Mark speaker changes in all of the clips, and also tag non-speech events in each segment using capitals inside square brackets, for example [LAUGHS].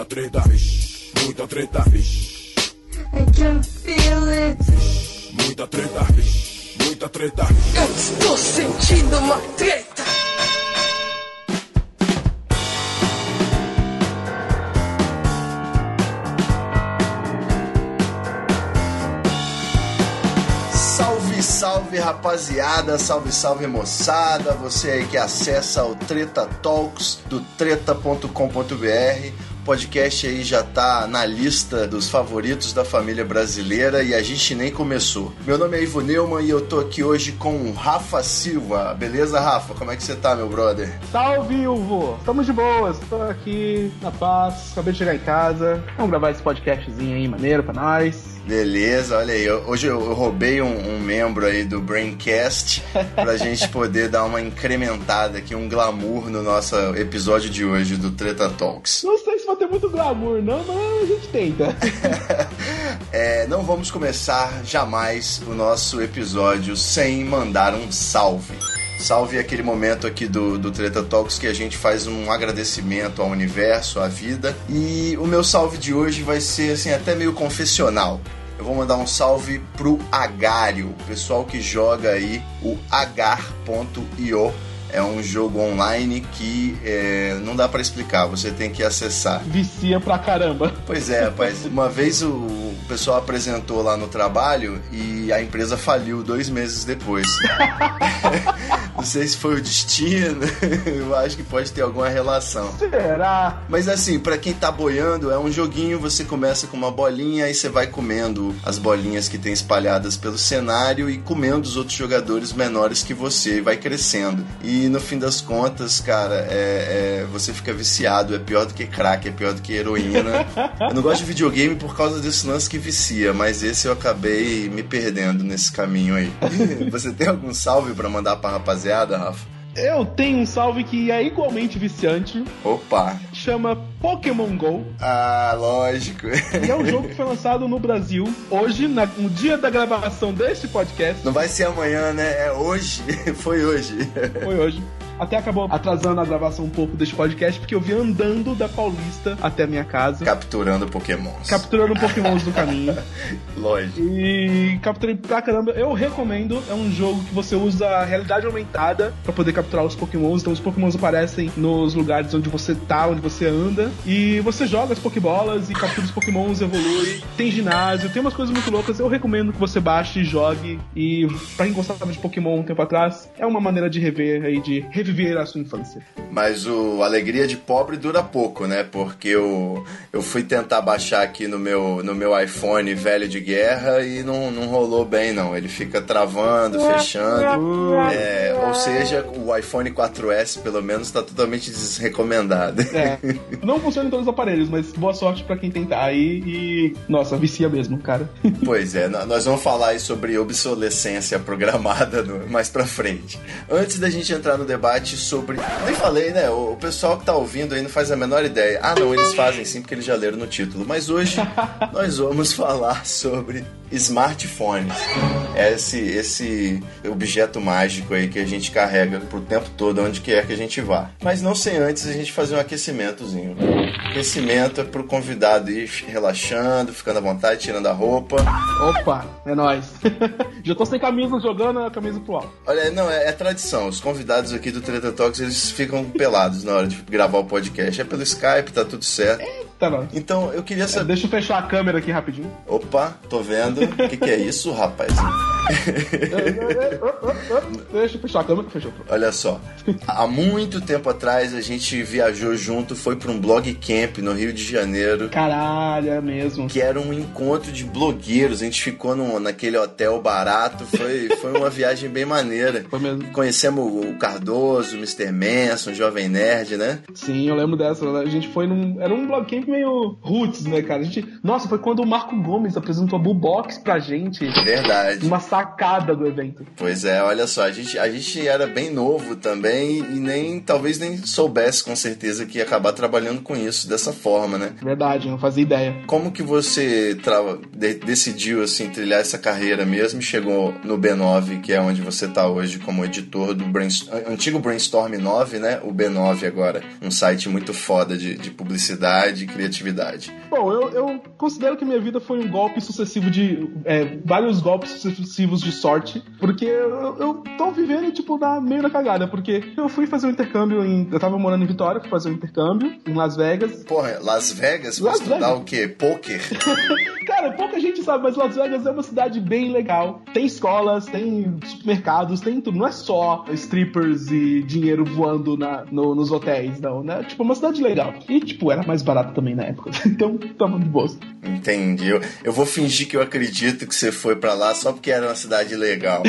Speaker 1: Muita treta, vixe, muita treta, vixe.
Speaker 2: I can feel it.
Speaker 1: Muita treta, vixe, muita treta.
Speaker 2: Eu estou sentindo uma treta.
Speaker 3: Salve, salve rapaziada, salve, salve moçada, você aí que acessa o Treta Talks do treta.com.br. O podcast aí já tá na lista dos favoritos da família brasileira e a gente nem começou. Meu nome é Ivo Neumann e eu tô aqui hoje com o Rafa Silva. Beleza, Rafa? Como é que você tá, meu brother?
Speaker 4: Salve, Uvo! Estamos de boas, tô aqui na paz, acabei de chegar em casa. Vamos gravar esse podcastzinho aí, maneiro pra nós.
Speaker 3: Beleza, olha aí. eu- Hoje eu eu roubei um, um membro aí do Braincast [LAUGHS] pra gente poder dar uma incrementada aqui, um glamour no nosso episódio de hoje do Treta Talks.
Speaker 4: Não sei se vai ter muito glamour, não, mas a gente tenta. [LAUGHS]
Speaker 3: É, não vamos começar jamais o nosso episódio sem mandar um salve. Salve aquele momento aqui do, do Treta Talks que a gente faz um agradecimento ao universo, à vida. E o meu salve de hoje vai ser assim, até meio confessional. Eu vou mandar um salve pro Agário, o pessoal que joga aí o agar.io. É um jogo online que é, não dá pra explicar, você tem que acessar.
Speaker 4: Vicia pra caramba.
Speaker 3: Pois é, rapaz. Uma vez o pessoal apresentou lá no trabalho e a empresa faliu dois meses depois. [LAUGHS] Não sei se foi o destino, [LAUGHS] eu acho que pode ter alguma relação.
Speaker 4: Será?
Speaker 3: Mas assim, pra quem tá boiando, é um joguinho, você começa com uma bolinha e você vai comendo as bolinhas que tem espalhadas pelo cenário e comendo os outros jogadores menores que você e vai crescendo. E no fim das contas, cara, é, é- você fica viciado, é pior do que crack, é pior do que heroína. [LAUGHS] eu não gosto de videogame por causa desse lance que vicia, mas esse eu acabei me perdendo nesse caminho aí. [LAUGHS] você tem algum salve pra mandar pra rapaziada, Rafa?
Speaker 4: Eu tenho um salve que é igualmente viciante,
Speaker 3: Opa!
Speaker 4: chama Pokémon GO.
Speaker 3: Ah, lógico.
Speaker 4: E é um jogo que foi lançado no Brasil hoje, na- no dia da gravação deste podcast.
Speaker 3: Não vai ser amanhã, né? É hoje. [LAUGHS] Foi hoje.
Speaker 4: Foi hoje. Até acabou atrasando a gravação um pouco deste podcast, porque eu vi andando da Paulista até a minha casa,
Speaker 3: Capturando pokémons.
Speaker 4: capturando pokémons no caminho. [LAUGHS]
Speaker 3: Lógico.
Speaker 4: E capturei pra caramba. Eu recomendo. É um jogo que você usa a realidade aumentada pra poder capturar os pokémons. Então os pokémons aparecem nos lugares onde você tá, onde você anda. E você joga as pokébolas e captura os pokémons, evolui. Tem ginásio, tem umas coisas muito loucas. Eu recomendo que você baixe e jogue. E pra quem gostava de Pokémon um tempo atrás, é uma maneira de rever aí, de reviver a sua infância.
Speaker 3: Mas o alegria de pobre dura pouco, né? Porque eu, eu fui tentar baixar aqui no meu, no meu iPhone velho de guerra e não, não rolou bem, não. Ele fica travando, fechando. É, ou seja, o iPhone 4S, pelo menos, está totalmente desrecomendado.
Speaker 4: É. [LAUGHS] Não funciona em todos os aparelhos, mas boa sorte pra quem tentar aí. E. Nossa, vicia mesmo, cara. [LAUGHS]
Speaker 3: Pois é, nó- nós vamos falar aí sobre obsolescência programada no- mais pra frente. Antes da gente entrar no debate sobre. Nem falei, né? O, o pessoal que tá ouvindo aí não faz a menor ideia. Ah, não, eles fazem sim, porque eles já leram no título. Mas hoje [LAUGHS] nós vamos falar sobre smartphones. Esse, esse objeto mágico aí que a gente carrega pro tempo todo, onde quer que a gente vá. Mas não sem antes a gente fazer um aquecimentozinho. Aquecimento é pro convidado ir relaxando, ficando à vontade, tirando a roupa.
Speaker 4: Opa, é nóis. [LAUGHS] Já tô sem camisa jogando a camisa pro alto.
Speaker 3: Olha, não, é, é tradição. Os convidados aqui do Treta Talks, eles ficam pelados na hora de gravar o podcast. É pelo Skype, tá tudo certo.
Speaker 4: Tá nóis.
Speaker 3: Então, eu queria
Speaker 4: É,
Speaker 3: saber...
Speaker 4: deixa eu fechar a câmera aqui rapidinho.
Speaker 3: Opa, tô vendo. O que, que é isso, rapaz? [LAUGHS]
Speaker 4: deixa eu fechar a câmera. Fechou.
Speaker 3: Olha só, há muito tempo atrás a gente viajou junto, foi para um blog camp no Rio de Janeiro,
Speaker 4: Caralho, é mesmo.
Speaker 3: que era um encontro de blogueiros. A gente ficou num, naquele hotel barato, foi, foi uma viagem bem maneira.
Speaker 4: Foi mesmo.
Speaker 3: Conhecemos o Cardoso, o Mr. Manson, o Jovem Nerd, né?
Speaker 4: Sim, eu lembro dessa. A gente foi num. Era um blog camp meio roots, né, cara? A gente. Nossa, foi quando o Marco Gomes apresentou a Bubox pra gente.
Speaker 3: Verdade.
Speaker 4: Uma sala sacada do evento.
Speaker 3: Pois é, olha só, a gente, a gente era bem novo também e nem talvez nem soubesse com certeza que ia acabar trabalhando com isso dessa forma, né?
Speaker 4: Verdade, não fazia ideia.
Speaker 3: Como que você de- decidiu assim trilhar essa carreira mesmo e chegou no B9, que é onde você está hoje como editor do Brainst- antigo Brainstorm 9, né? O B9 agora, um site muito foda de, de publicidade e criatividade.
Speaker 4: Bom, eu, eu considero que minha vida foi um golpe sucessivo de. é, vários golpes sucessivos de sorte, porque eu, eu tô vivendo, tipo, na, meio na cagada, porque eu fui fazer um intercâmbio em. Eu tava morando em Vitória, fui fazer um intercâmbio em Las Vegas.
Speaker 3: Porra, Las Vegas, pra
Speaker 4: Las
Speaker 3: estudar
Speaker 4: Vegas.
Speaker 3: o quê? Poker? [LAUGHS]
Speaker 4: Cara, pouca gente sabe, mas Las Vegas é uma cidade bem legal. Tem escolas, tem supermercados, tem tudo. Não é só strippers e dinheiro voando na, no- nos hotéis, não, né? Tipo, é uma cidade legal. E, tipo, era mais barato também na época. [LAUGHS] Então, tava de boa.
Speaker 3: Entendi. Eu, eu vou fingir que eu acredito que você foi pra lá só porque era uma cidade legal.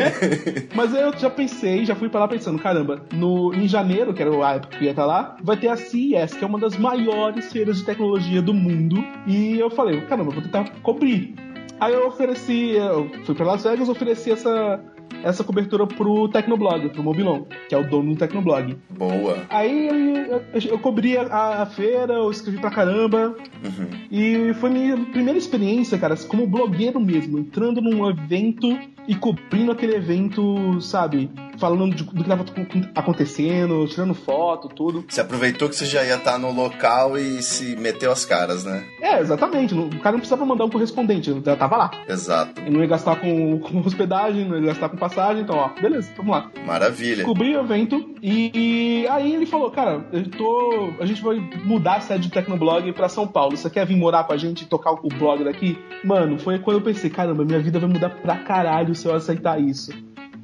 Speaker 3: [LAUGHS]
Speaker 4: Mas eu já pensei, já fui pra lá pensando, caramba, no, em janeiro, que era a época que ia estar lá, vai ter a CES, que é uma das maiores feiras de tecnologia do mundo. E eu falei, caramba, vou tentar cobrir. Aí eu ofereci, eu fui pra Las Vegas, ofereci essa, essa cobertura pro Tecnoblog, pro Mobilon, que é o dono do Tecnoblog.
Speaker 3: Boa.
Speaker 4: Aí eu, eu cobri a, a feira, eu escrevi pra caramba. E foi minha primeira experiência, cara, como blogueiro mesmo, entrando num evento e cobrindo aquele evento, sabe? Falando de- do que tava acontecendo, tirando foto, tudo.
Speaker 3: Você aproveitou que você já ia estar no local e se meteu as caras, né?
Speaker 4: É, exatamente. O cara não precisava mandar um correspondente, já tava lá.
Speaker 3: Exato.
Speaker 4: Eu não ia gastar com, [LAUGHS] com hospedagem, não ia gastar com passagem, então, ó, beleza, vamos lá.
Speaker 3: Maravilha.
Speaker 4: Descobri o evento e, e aí ele falou, cara, eu tô. A gente vai mudar a sede do Tecnoblog pra São Paulo. Você quer vir morar com a gente e tocar o blog daqui? Mano, foi quando eu pensei, caramba, minha vida vai mudar pra caralho se eu aceitar isso.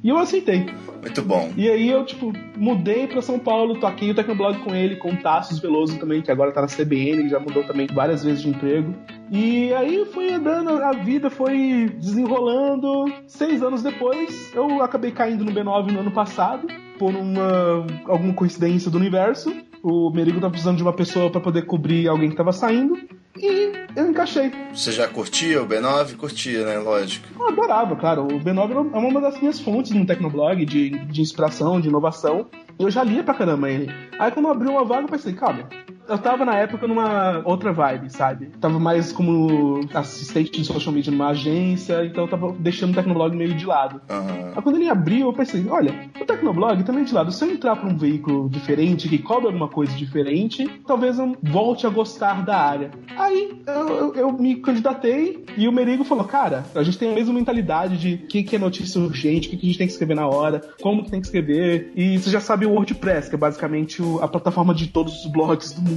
Speaker 4: E eu aceitei.
Speaker 3: Muito bom.
Speaker 4: E aí eu, tipo, mudei pra São Paulo, toquei o Tecnoblog com ele, com o Tassos Veloso também, que agora tá na CBN, já mudou também várias vezes de emprego. E aí foi andando, a vida foi desenrolando. Seis anos depois, eu acabei caindo no B9 no ano passado, por uma alguma coincidência do universo. O Merigo tava precisando de uma pessoa pra poder cobrir alguém que tava saindo. E eu encaixei.
Speaker 3: Você já curtia o B9? Curtia, né? Lógico.
Speaker 4: Eu adorava, claro. O B9 é uma das minhas fontes no Tecnoblog de, de inspiração, de inovação. Eu já lia pra caramba ele. Aí quando abriu uma vaga, eu pensei, calma. Eu tava na época numa outra vibe, sabe? Tava mais como assistente de social media numa agência, então eu tava deixando o Tecnoblog meio de lado.
Speaker 3: Aham.
Speaker 4: Aí quando ele abriu, eu pensei, olha, o Tecnoblog também de lado. Se eu entrar pra um veículo diferente, que cobra alguma coisa diferente, talvez eu volte a gostar da área. Aí eu, eu- eu me candidatei e o Merigo falou, cara, a gente tem a mesma mentalidade de o que, que é notícia urgente, o que, que a gente tem que escrever na hora, como que tem que escrever. E você já sabe o WordPress, que é basicamente a plataforma de todos os blogs do mundo.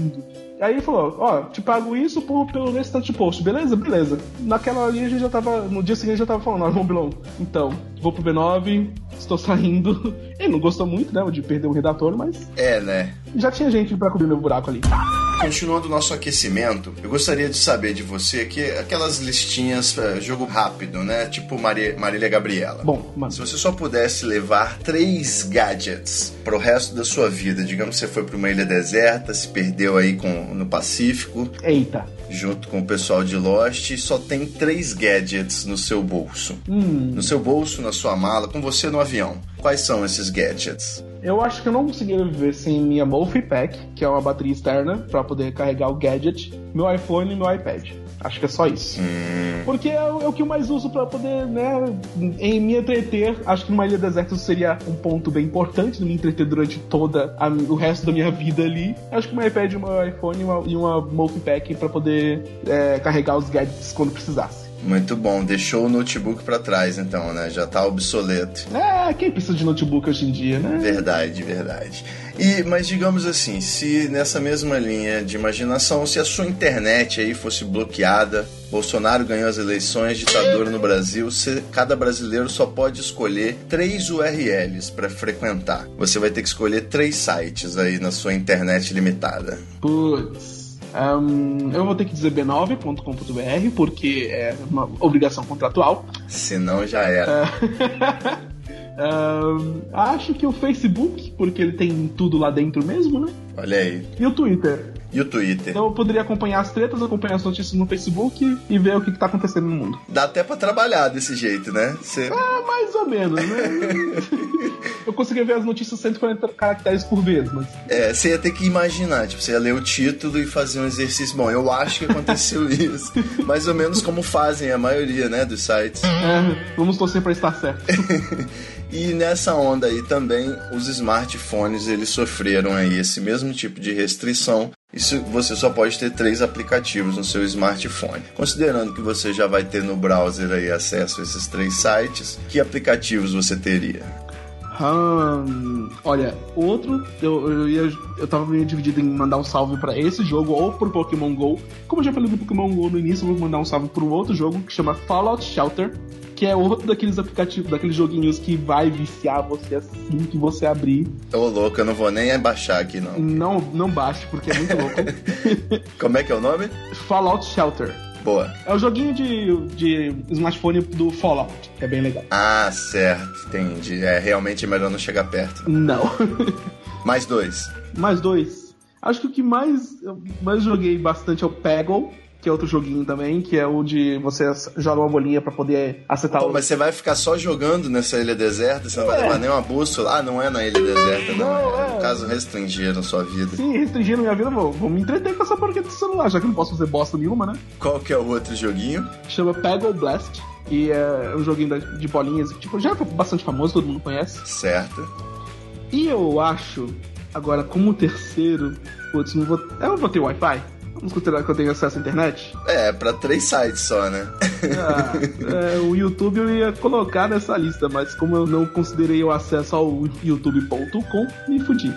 Speaker 4: Aí ele falou, ó, te pago isso por, pelo restante post, beleza? Beleza. Naquela ali a gente já tava, no dia seguinte já tava falando, ó, Mobilon, então, vou pro B9, estou saindo. [LAUGHS] Ele não gostou muito, né, de perder o redator, mas
Speaker 3: É, né?
Speaker 4: já tinha gente pra cobrir meu buraco ali.
Speaker 3: Continuando o nosso aquecimento, eu gostaria de saber de você que aquelas listinhas, eh, jogo rápido, né? Tipo Maria, Marília Gabriela.
Speaker 4: Bom, mano.
Speaker 3: Se você só pudesse levar três gadgets pro resto da sua vida, digamos que você foi pra uma ilha deserta, se perdeu aí com, no Pacífico,
Speaker 4: Eita.
Speaker 3: junto com o pessoal de Lost, só tem três gadgets no seu bolso.
Speaker 4: Hum,
Speaker 3: No seu bolso, na sua mala, com você no avião. Quais são esses gadgets?
Speaker 4: Eu acho que eu não conseguiria viver sem minha Mophie Pack, que é uma bateria externa pra poder carregar o gadget, meu iPhone e meu iPad. Acho que é só isso. Porque é, o é o que eu mais uso pra poder, né, em me entreter. Acho que numa ilha deserta isso seria um ponto bem importante de me entreter durante toda a- o resto da minha vida ali. Acho que meu iPad, meu iPhone e uma, e uma Mophie Pack pra poder é, carregar os gadgets quando precisasse.
Speaker 3: Muito bom, deixou o notebook pra trás então, né? Já tá obsoleto.
Speaker 4: É, quem precisa de notebook hoje em dia, né?
Speaker 3: Verdade, verdade. E, mas digamos assim, se nessa mesma linha de imaginação, se a sua internet aí fosse bloqueada, Bolsonaro ganhou as eleições, ditadura no Brasil, se cada brasileiro só pode escolher três URLs para frequentar. Você vai ter que escolher três sites aí na sua internet limitada.
Speaker 4: Putz. Ahn, eu vou ter que dizer b9.com.br porque é uma obrigação contratual.
Speaker 3: Senão já era. [LAUGHS]
Speaker 4: Ahn, acho que o Facebook, porque ele tem tudo lá dentro mesmo, né?
Speaker 3: Olha aí.
Speaker 4: E o Twitter.
Speaker 3: E o Twitter?
Speaker 4: Então eu poderia acompanhar as tretas, acompanhar as notícias no Facebook e ver o que, que tá acontecendo no mundo.
Speaker 3: Dá até pra trabalhar desse jeito, né? Você...
Speaker 4: É, mais ou menos, né? [LAUGHS] eu consegui ver as notícias 140 caracteres por vez, mas.
Speaker 3: É, você ia ter que imaginar, tipo, você ia ler o título e fazer um exercício. Bom, eu acho que aconteceu [LAUGHS] isso. Mais ou menos como fazem a maioria, né, dos sites.
Speaker 4: É, vamos torcer pra estar certo. [LAUGHS]
Speaker 3: E nessa onda aí também os smartphones eles sofreram aí esse mesmo tipo de restrição. Isso você só pode ter três aplicativos no seu smartphone. Considerando que você já vai ter no browser aí acesso a esses três sites, que aplicativos você teria?
Speaker 4: Hum, olha, outro, eu, eu, ia, eu tava meio dividido em mandar um salve pra esse jogo ou pro Pokémon GO. Como eu já falei do Pokémon GO no início, eu vou mandar um salve pro outro jogo que chama Fallout Shelter, que é outro daqueles aplicativos, daqueles joguinhos que vai viciar você assim que você abrir.
Speaker 3: Ô louco, eu não vou nem baixar aqui não.
Speaker 4: Não, não baixe, porque é muito louco. [LAUGHS]
Speaker 3: Como é que é o nome?
Speaker 4: Fallout Shelter.
Speaker 3: Boa.
Speaker 4: É o joguinho de, de smartphone do Fallout, que é bem legal.
Speaker 3: Ah, certo, entendi. É realmente melhor não chegar perto.
Speaker 4: Não. [LAUGHS]
Speaker 3: Mais dois.
Speaker 4: Mais dois. Acho que o que mais, eu mais joguei bastante é o Peggle, que é outro joguinho também, que é o de você joga uma bolinha pra poder acertar
Speaker 3: Pô,
Speaker 4: o.
Speaker 3: mas você vai ficar só jogando nessa ilha deserta? Você não vai
Speaker 4: É.
Speaker 3: levar nenhuma bússola? Ah, não é na ilha deserta, não.
Speaker 4: Não,
Speaker 3: é.
Speaker 4: é.
Speaker 3: No caso, restringiram sua vida.
Speaker 4: Sim, restringindo minha vida, vou, vou me entreter com essa porcaria do celular, já que não posso fazer bosta nenhuma, né?
Speaker 3: Qual que é o outro joguinho?
Speaker 4: Chama Peggle Blast. E é um joguinho de bolinhas, tipo, já foi bastante famoso, todo mundo conhece.
Speaker 3: Certo.
Speaker 4: E eu acho, agora, como terceiro, putz, não vou. Eu vou ter Wi-Fi? Vamos considerar que eu tenho acesso à internet?
Speaker 3: É, pra três sites só, né?
Speaker 4: Ah, é, o YouTube eu ia colocar nessa lista, mas como eu não considerei o acesso ao youtube.com, me fudi.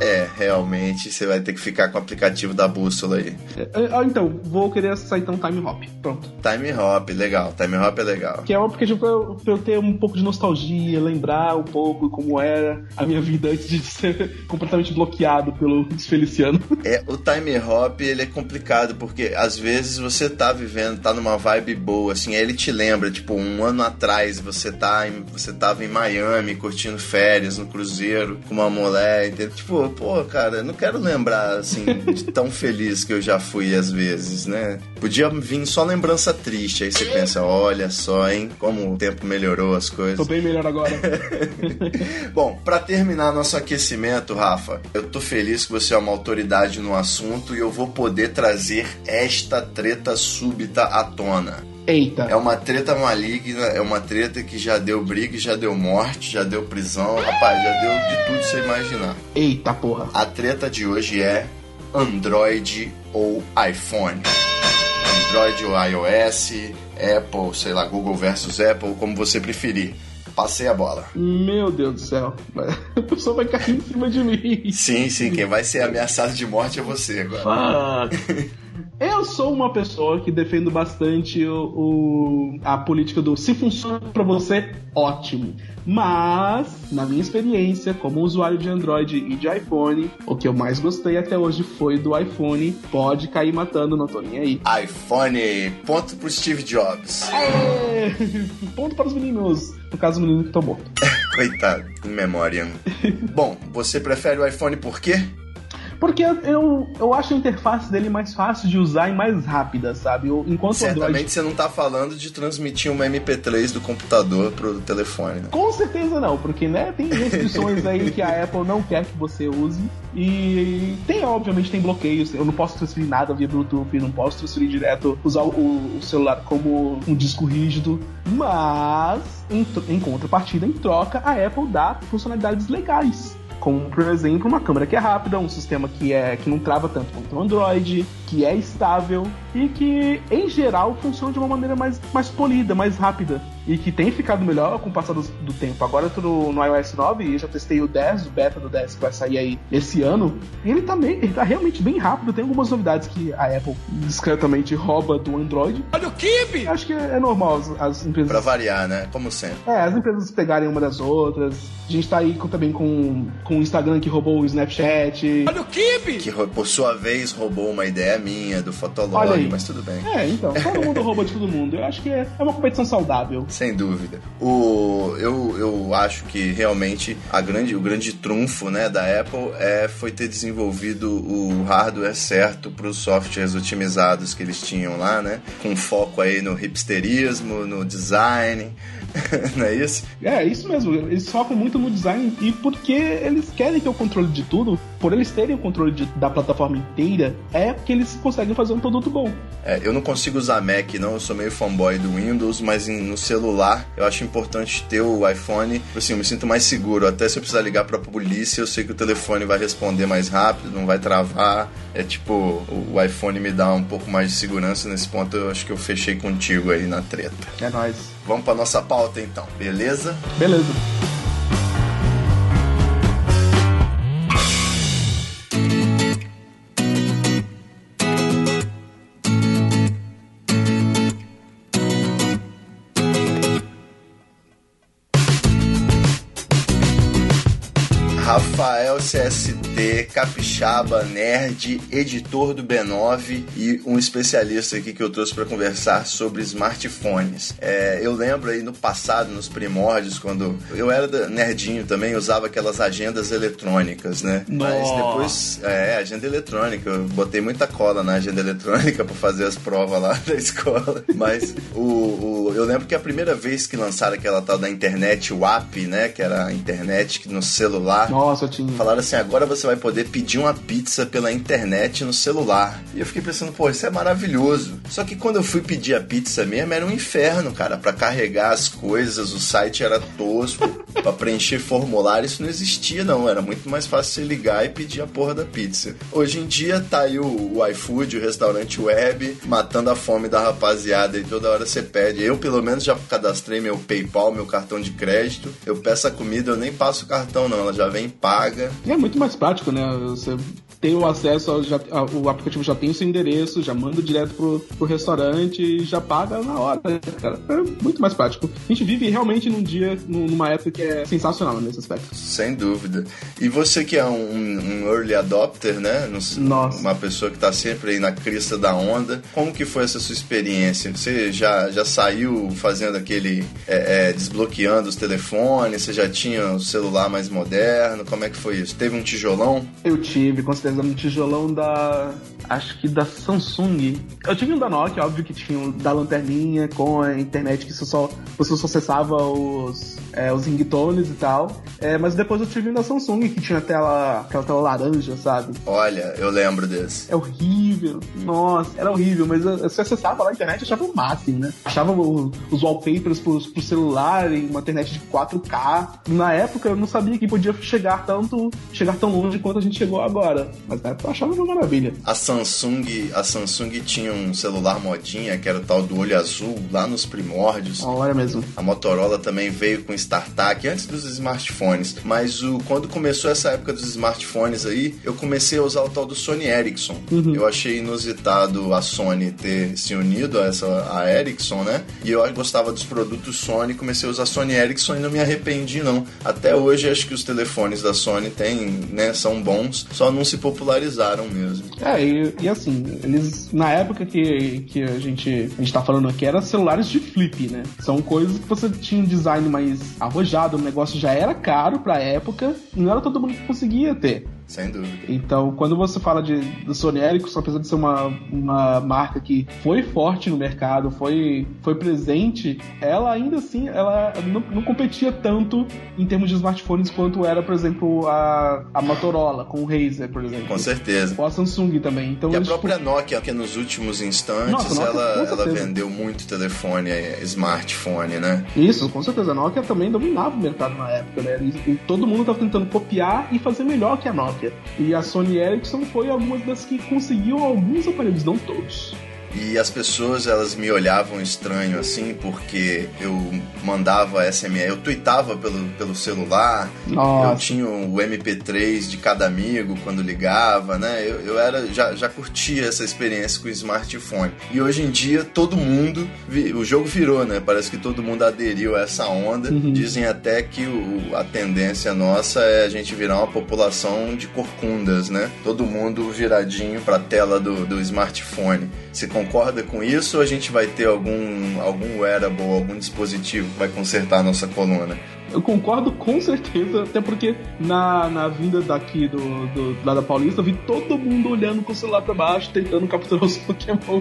Speaker 3: é, realmente, você vai ter que ficar com o aplicativo da bússola aí.
Speaker 4: É, ah, então, vou querer acessar então Time Hop. Pronto.
Speaker 3: Time Hop, legal. Time Hop é legal.
Speaker 4: Que é um aplicativo pra eu, pra eu ter um pouco de nostalgia, lembrar um pouco como era a minha vida antes de ser [LAUGHS] completamente bloqueado pelo Feliciano.
Speaker 3: É, o time hop, ele é complicado, porque às vezes você tá vivendo, tá numa vibe boa, assim, aí ele te lembra, tipo, um ano atrás você tá em, você tava em Miami curtindo férias no cruzeiro com uma mulher, entendeu? Tipo, pô, cara, eu não quero lembrar, assim, de [LAUGHS] tão feliz que eu já fui às vezes, né? Podia vir só lembrança triste, aí você pensa, olha só, hein, como o tempo melhorou as coisas.
Speaker 4: Tô bem melhor agora. [LAUGHS]
Speaker 3: Bom, pra terminar nosso aquecimento, Rafa, eu tô feliz que você é uma autoridade no assunto e eu vou poder trazer esta treta súbita à tona.
Speaker 4: Eita.
Speaker 3: É uma treta maligna, é uma treta que já deu briga, já deu morte, já deu prisão, rapaz, já deu de tudo você imaginar.
Speaker 4: Eita porra.
Speaker 3: A treta de hoje é Android ou iPhone. Android ou iOS, Apple, sei lá, Google versus Apple, como você preferir. Passei a bola.
Speaker 4: Meu Deus do céu. [LAUGHS] A pessoa vai cair em cima de mim.
Speaker 3: Sim, sim, quem vai ser ameaçado de morte é você agora.
Speaker 4: Fuck. [LAUGHS] Eu sou uma pessoa que defendo bastante o, o- a política do se funciona pra você, ótimo. Mas, na minha experiência como usuário de Android e de iPhone, o que eu mais gostei até hoje foi do iPhone. Pode cair matando, não tô nem aí.
Speaker 3: iPhone, ponto pro Steve Jobs.
Speaker 4: É, [LAUGHS] Ponto para os meninos. No caso, o menino que tomou. [LAUGHS]
Speaker 3: Coitado, em memória. [LAUGHS] Bom, você prefere o iPhone por quê?
Speaker 4: Porque eu, eu acho a interface dele mais fácil de usar e mais rápida, sabe? Eu- enquanto o Android
Speaker 3: Certamente você não tá falando de transmitir uma MP3 do computador pro telefone, né?
Speaker 4: Com certeza não, porque né, tem restrições aí que a Apple não quer que você use. E tem, obviamente, tem bloqueios. Eu não posso transferir nada via Bluetooth, não posso transferir direto, usar o, o celular como um disco rígido. Mas, em, em contrapartida, em troca, a Apple dá funcionalidades legais. Como, por exemplo, uma câmera que é rápida, um sistema que, é, que não trava tanto quanto o Android, que é estável e que, em geral, funciona de uma maneira mais, mais polida, mais rápida. E que tem ficado melhor com o passar do, do tempo. Agora eu tô no, no iOS 9 e já testei o 10, o beta do 10 que vai sair aí esse ano. E ele tá, bem, ele tá realmente bem rápido. Tem algumas novidades que a Apple discretamente rouba do Android.
Speaker 1: Olha o Kibe!
Speaker 4: Acho que é normal as, as empresas.
Speaker 3: Pra variar, né? Como sempre.
Speaker 4: É, as empresas pegarem uma das outras. A gente tá aí com- também com, com o Instagram que roubou o Snapchat.
Speaker 1: Olha o Kibe!
Speaker 3: Que por sua vez roubou uma ideia minha do
Speaker 4: Olha
Speaker 3: Fotolog, mas tudo bem.
Speaker 4: É, então, todo mundo rouba de todo mundo. Eu acho que é, é uma competição saudável.
Speaker 3: Sem dúvida. O, eu, eu acho que realmente a grande, o grande trunfo né, da Apple é, foi ter desenvolvido o hardware certo para os softwares otimizados que eles tinham lá, né? Com foco aí no hipsterismo, no design, [LAUGHS] não é isso?
Speaker 4: É, isso mesmo. Eles focam muito no design e porque eles querem ter o controle de tudo, por eles terem o controle de, da plataforma inteira, é que eles conseguem fazer um produto bom.
Speaker 3: É, eu não consigo usar Mac, não. Eu sou meio fanboy do Windows, mas em, no celular eu acho importante ter o iPhone. Assim, eu me sinto mais seguro. Até se eu precisar ligar pra polícia, eu sei que o telefone vai responder mais rápido, não vai travar. É tipo, o, o iPhone me dá um pouco mais de segurança. Nesse ponto, eu acho que eu fechei contigo aí na treta.
Speaker 4: É nóis.
Speaker 3: Vamos pra nossa pauta então, beleza?
Speaker 4: Beleza.
Speaker 3: Rafael Capixaba, nerd, editor do B9 e um especialista aqui que eu trouxe para conversar sobre smartphones. É, eu lembro aí no passado, nos primórdios, quando eu era nerdinho também, usava aquelas agendas eletrônicas, né?
Speaker 4: Nossa.
Speaker 3: Mas depois, é, agenda eletrônica. Eu botei muita cola na agenda eletrônica para fazer as provas lá [LAUGHS] da escola. Mas o, o, eu lembro que a primeira vez que lançaram aquela tal da internet WAP, né? Que era a internet no celular.
Speaker 4: Nossa, eu tinha.
Speaker 3: Falaram assim, agora você vai poder pedir uma pizza pela internet no celular. E eu fiquei pensando, pô, isso é maravilhoso. Só que quando eu fui pedir a pizza mesmo, era um inferno, cara, para carregar as coisas, o site era tosco, [LAUGHS] para preencher formulário, isso não existia não, era muito mais fácil você ligar e pedir a porra da pizza. Hoje em dia tá aí o, o iFood, o restaurante web, matando a fome da rapaziada e toda hora você pede. Eu pelo menos já cadastrei meu PayPal, meu cartão de crédito. Eu peço a comida, eu nem passo o cartão não, ela já vem paga.
Speaker 4: E é muito mais prático, né? Você tem o acesso, ao, já, o aplicativo já tem o seu endereço, já manda direto pro, pro restaurante e já paga na hora, cara. É muito mais prático. A gente vive realmente num dia, num- numa época que é sensacional nesse aspecto.
Speaker 3: Sem dúvida. E você que é um, um early adopter, né?
Speaker 4: Nossa.
Speaker 3: Uma pessoa que tá sempre aí na crista da onda. Como que foi essa sua experiência? Você já, já saiu fazendo aquele... é, é, desbloqueando os telefones? Você já tinha o celular mais moderno? Como é que foi isso? Teve um tijolão?
Speaker 4: Eu tive, com certeza, um tijolão da. Acho que da Samsung. Eu tive um da Nokia, óbvio que tinha um da lanterninha com a internet que você só, você só acessava os, é, os ringtones e tal. É, mas depois eu tive um da Samsung que tinha tela, aquela tela laranja, sabe?
Speaker 3: Olha, eu lembro desse.
Speaker 4: É horrível. Nossa, era horrível, mas você acessava lá a internet achava o máximo, né? Achava o- os wallpapers pro, pro celular e uma internet de 4K. Na época eu não sabia que podia chegar tanto, chegar tão longe quanto a gente chegou agora. Mas na época eu achava uma maravilha.
Speaker 3: A Samsung, a Samsung tinha um celular modinha, que era o tal do olho azul, lá nos primórdios.
Speaker 4: Olha mesmo.
Speaker 3: A Motorola também veio com StarTAC antes dos smartphones, mas o, quando começou essa época dos smartphones aí, eu comecei a usar o tal do Sony Ericsson. Eu achei inusitado a Sony ter se unido a essa a Ericsson, né? E eu gostava dos produtos Sony, comecei a usar Sony Ericsson e não me arrependi não. Até hoje acho que os telefones da Sony têm, né, são bons, só não se popularizaram mesmo.
Speaker 4: É, e, e assim, eles. Na época que, que a, gente, a gente tá falando aqui, eram celulares de flip, né? São coisas que você tinha um design mais arrojado, o negócio já era caro pra época, não era todo mundo que conseguia ter.
Speaker 3: Sem dúvida.
Speaker 4: Então, quando você fala de, do Sony Ericsson, apesar de ser uma, uma marca que foi forte no mercado, foi, foi presente, ela ainda assim ela não, não competia tanto em termos de smartphones quanto era, por exemplo, a, a Motorola com o Razer, por exemplo.
Speaker 3: Com certeza.
Speaker 4: Ou a Samsung também. Então,
Speaker 3: E a própria Nokia, que nos últimos instantes,
Speaker 4: Nossa,
Speaker 3: ela, ela vendeu muito telefone, eh, smartphone, né?
Speaker 4: Isso, com certeza. A Nokia também dominava o mercado na época, né? E, e todo mundo estava tentando copiar e fazer melhor que a Nokia. E a Sony Ericsson foi algumas das que conseguiu alguns aparelhos, não todos.
Speaker 3: E as pessoas, elas me olhavam estranho assim, porque eu mandava SMS, eu tweetava pelo, pelo celular, eu
Speaker 4: Nossa.
Speaker 3: tinha o MP3 de cada amigo quando ligava, né? Eu, eu era, já, já curtia essa experiência com o smartphone. E hoje em dia, todo mundo, o jogo virou, né? Parece que todo mundo aderiu a essa onda. Dizem até que o, a tendência nossa é a gente virar uma população de corcundas, né? Todo mundo viradinho pra tela do, do smartphone. Você concorda com isso ou a gente vai ter algum, algum wearable, algum dispositivo que vai consertar a nossa coluna?
Speaker 4: Eu concordo com certeza, até porque na, na vinda daqui do, do lá da Paulista, eu vi todo mundo olhando com o celular pra baixo, tentando capturar os [LAUGHS] Pokémon.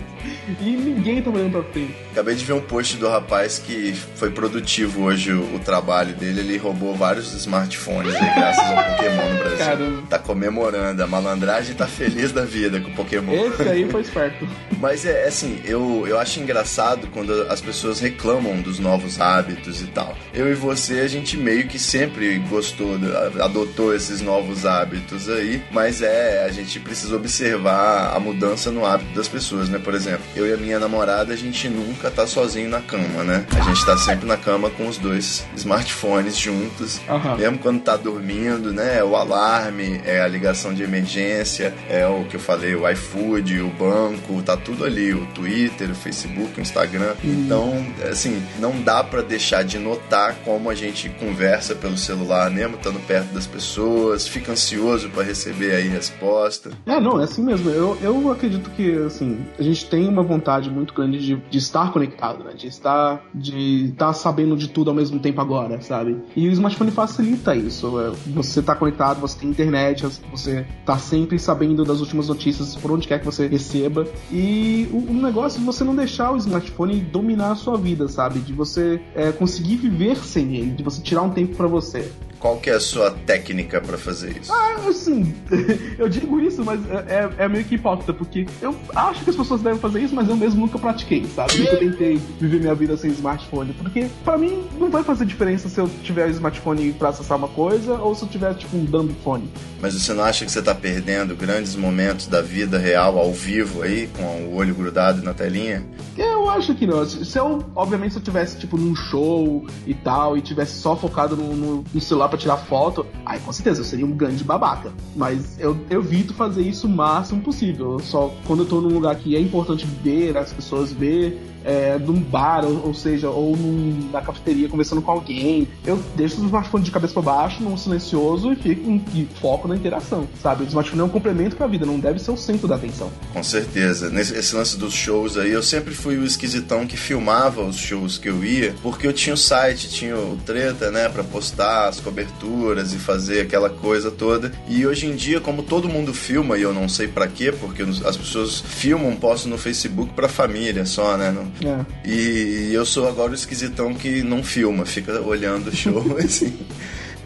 Speaker 4: E ninguém tá olhando pra frente.
Speaker 3: Acabei de ver um post do rapaz que foi produtivo hoje o, o trabalho dele. Ele roubou vários smartphones aí, graças ao Pokémon no Brasil.
Speaker 4: Caramba.
Speaker 3: Tá comemorando. A malandragem tá feliz da vida com o Pokémon.
Speaker 4: Esse aí foi [LAUGHS] esperto.
Speaker 3: Mas é assim, eu, eu acho engraçado quando as pessoas reclamam dos novos hábitos e tal. Eu e você, a gente meio que sempre gostou, adotou esses novos hábitos aí, mas é, a gente precisa observar a mudança no hábito das pessoas, né? Por exemplo, eu e a minha namorada, a gente nunca tá sozinho na cama, né? A gente tá sempre na cama com os dois smartphones juntos,
Speaker 4: Aham.
Speaker 3: mesmo quando tá dormindo, né? O alarme, é a ligação de emergência, é o que eu falei, o iFood, o banco, tá tudo ali, o Twitter, o Facebook, o Instagram. Então, assim, não dá pra deixar de notar como a gente conversa pelo celular, mesmo estando perto das pessoas, fica ansioso pra receber aí resposta.
Speaker 4: É, não, é assim mesmo. Eu, eu acredito que, assim, a gente tem uma vontade muito grande de, de estar conectado, né? De estar, de estar sabendo de tudo ao mesmo tempo agora, sabe? E o smartphone facilita isso. É, Você tá conectado, você tem internet, você tá sempre sabendo das últimas notícias por onde quer que você receba. E o, o negócio é você não deixar o smartphone dominar a sua vida, sabe? De você é, conseguir viver sem ele, de você tirar um tempo pra você.
Speaker 3: Qual que é a sua técnica pra fazer isso?
Speaker 4: Ah, assim, [LAUGHS] eu digo isso, mas é, é meio que hipócrita, porque eu acho que as pessoas devem fazer isso, mas eu mesmo nunca pratiquei, sabe? Nunca tentei viver minha vida sem smartphone, porque pra mim não vai fazer diferença se eu tiver smartphone pra acessar uma coisa ou se eu tiver, tipo, um dumb phone.
Speaker 3: Mas você não acha que você tá perdendo grandes momentos da vida real ao vivo aí, com o olho grudado na telinha?
Speaker 4: Eu acho que não. Se eu, obviamente, se eu tivesse, tipo, num show e tal, e tivesse só focado no, no- no celular pra tirar foto, aí com certeza eu seria um grande babaca. Mas eu, eu evito fazer isso o máximo possível. Só quando eu tô num lugar que é importante ver, as pessoas ver, é, num bar, ou, ou seja, ou num- na cafeteria conversando com alguém, eu deixo o smartphone de cabeça pra baixo, num silencioso e fico e foco na interação, sabe? O smartphone é um complemento pra vida, não deve ser o centro da atenção.
Speaker 3: Com certeza. Nesse esse lance dos shows aí, eu sempre fui o esquisitão que filmava os shows que eu ia, porque eu tinha o site, tinha o treta, né, pra postar as coberturas e fazer aquela coisa toda. E hoje em dia, como todo mundo filma, e eu não sei pra quê, porque as pessoas filmam, postam no Facebook pra família só, né? Não-
Speaker 4: É.
Speaker 3: E eu sou agora o esquisitão que não filma, fica olhando o show [LAUGHS] assim.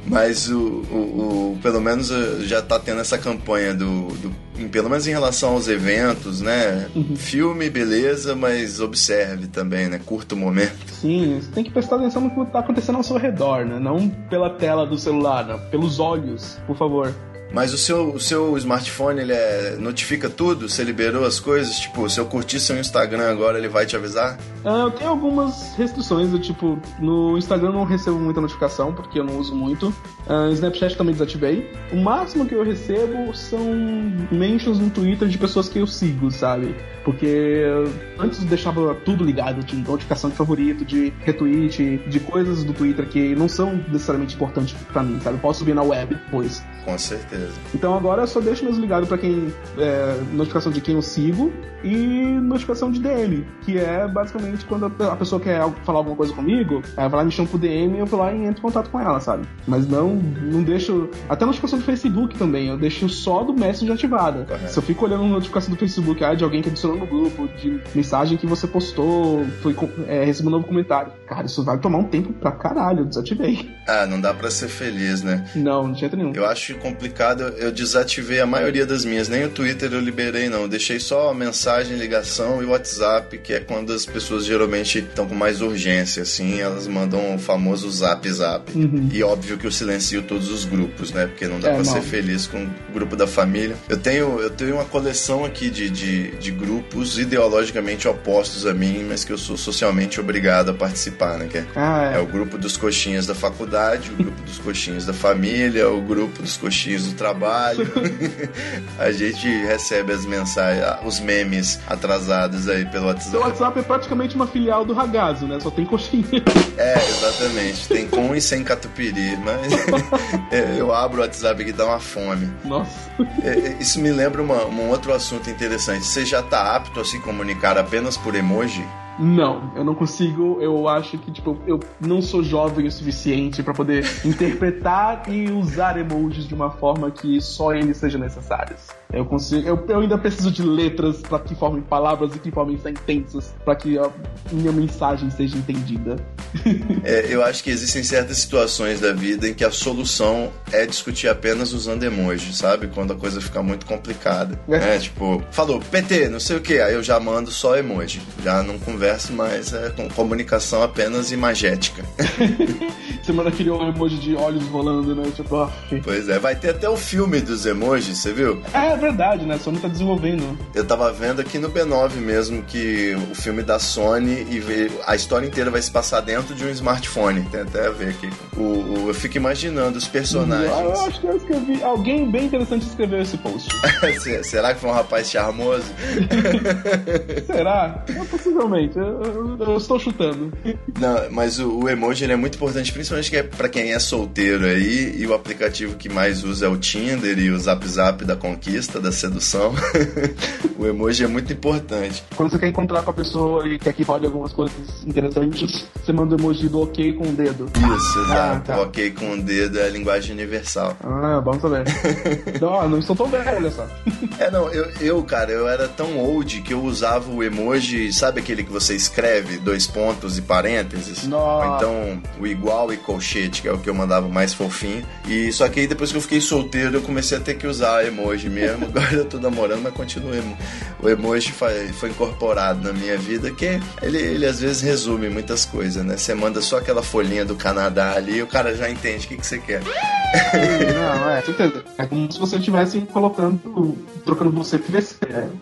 Speaker 3: Mas o, o, o- pelo menos eh, já tá tendo essa campanha do, do em- pelo menos em relação aos eventos, né? Filme, beleza, mas observe também, né? Curta o momento.
Speaker 4: Sim, você tem que prestar atenção no que tá acontecendo ao seu redor, né? Não pela tela do celular, né? pelos olhos, por favor.
Speaker 3: Mas o seu, o seu smartphone, ele é, notifica tudo? Você liberou as coisas? Tipo, se eu curtir seu Instagram agora, ele vai te avisar?
Speaker 4: Ah, eu tenho algumas restrições, do tipo, no Instagram eu não recebo muita notificação, porque eu não uso muito. Ah, Snapchat também desativei. O máximo que eu recebo são mentions no Twitter de pessoas que eu sigo, sabe? Porque antes eu deixava tudo ligado, de notificação de favorito, de retweet, de coisas do Twitter que não são necessariamente importantes pra mim, sabe? Eu posso subir na web depois.
Speaker 3: Com certeza.
Speaker 4: Então agora eu só deixo meus ligados pra quem. É, notificação de quem eu sigo e notificação de DM, que é basicamente quando a pessoa quer falar alguma coisa comigo, ela vai lá me chama pro DM e eu vou lá e entro em contato com ela, sabe? Mas não, não deixo. Até notificação do Facebook também, eu deixo só do Messenger ativada.
Speaker 3: Correto.
Speaker 4: Se eu fico olhando notificação do Facebook ah, de alguém que adicionou no grupo, de mensagem que você postou, foi, é, recebeu um novo comentário. Cara, isso vai tomar um tempo pra caralho, eu desativei.
Speaker 3: Ah, não dá pra ser feliz, né?
Speaker 4: Não, de jeito nenhum.
Speaker 3: Eu acho complicado, eu desativei a maioria das minhas, nem o Twitter eu liberei não, eu deixei só a mensagem, ligação e o WhatsApp, que é quando as pessoas geralmente estão com mais urgência, assim, elas mandam o famoso zap zap. E óbvio que eu silencio todos os grupos, né, porque não dá
Speaker 4: É,
Speaker 3: pra
Speaker 4: não.
Speaker 3: ser feliz com o grupo da família. Eu tenho, eu tenho uma coleção aqui de, de, de grupos ideologicamente opostos a mim, mas que eu sou socialmente obrigado a participar, né, que é
Speaker 4: Ah,
Speaker 3: é o grupo dos coxinhas da faculdade, o [LAUGHS] grupo dos coxinhas da família, o grupo dos coxinhas do trabalho. [LAUGHS] a gente recebe as mensagens, os memes atrasados aí pelo WhatsApp.
Speaker 4: Seu WhatsApp é praticamente uma filial do Ragazo, né? Só tem coxinha. [LAUGHS]
Speaker 3: É, exatamente. Tem com e sem catupiry, mas eu abro o WhatsApp e dá uma fome.
Speaker 4: Nossa.
Speaker 3: É, isso me lembra uma, um outro assunto interessante. Você já tá apto a se comunicar apenas por emoji?
Speaker 4: Não, eu não consigo. Eu acho que, tipo, eu não sou jovem o suficiente para poder [LAUGHS] interpretar e usar emojis de uma forma que só eles sejam necessários. Eu consigo. Eu, eu ainda preciso de letras para que formem palavras e que formem sentenças para que a minha mensagem seja entendida.
Speaker 3: É, eu acho que existem certas situações da vida em que a solução é discutir apenas usando emojis, sabe? Quando a coisa fica muito complicada. É. é tipo, falou PT, não sei o que, aí eu já mando só emoji. Já não converso mais, é com comunicação apenas imagética.
Speaker 4: Você [LAUGHS] manda aquele emoji de olhos rolando, né? Tipo, ah,
Speaker 3: Pois é, vai ter até o filme dos emojis, você viu?
Speaker 4: É, é verdade, né? A Sony tá desenvolvendo.
Speaker 3: Eu tava vendo aqui no B9 mesmo que o filme da Sony e a história inteira vai se passar dentro de um smartphone. Tem até a ver aqui. O, o eu fico imaginando os personagens.
Speaker 4: Eu acho que eu escrevi. Alguém bem interessante escreveu esse post. [LAUGHS]
Speaker 3: Será que foi um rapaz charmoso? [LAUGHS]
Speaker 4: Será? Não, possivelmente. Eu, eu, eu, estou chutando.
Speaker 3: Não, mas o, o emoji é muito importante, principalmente que é pra quem é solteiro aí. E o aplicativo que mais usa é o Tinder e o Zap Zap da Conquista da sedução, [LAUGHS] o emoji é muito importante.
Speaker 4: Quando você quer encontrar com a pessoa e quer que role algumas coisas interessantes, você manda o emoji do ok com o dedo.
Speaker 3: Isso, exato. Ah, tá. Ok com o dedo é a linguagem universal.
Speaker 4: Ah, bom saber. [LAUGHS] não, não estou tão velho, olha só.
Speaker 3: É, não, eu, eu, cara, eu era tão old que eu usava o emoji, sabe aquele que você escreve, dois pontos e parênteses?
Speaker 4: Nossa.
Speaker 3: Ou então o igual e colchete, que é o que eu mandava mais fofinho. E só que aí depois que eu fiquei solteiro, eu comecei a ter que usar emoji mesmo [LAUGHS] agora eu tô namorando, mas continua. O emoji foi, incorporado na minha vida, que ele, ele às vezes resume muitas coisas, né? Você manda só aquela folhinha do Canadá ali e o cara já entende o que, que você quer. [LAUGHS]
Speaker 4: Não, é, certeza. É como se você estivesse colocando, trocando você por você.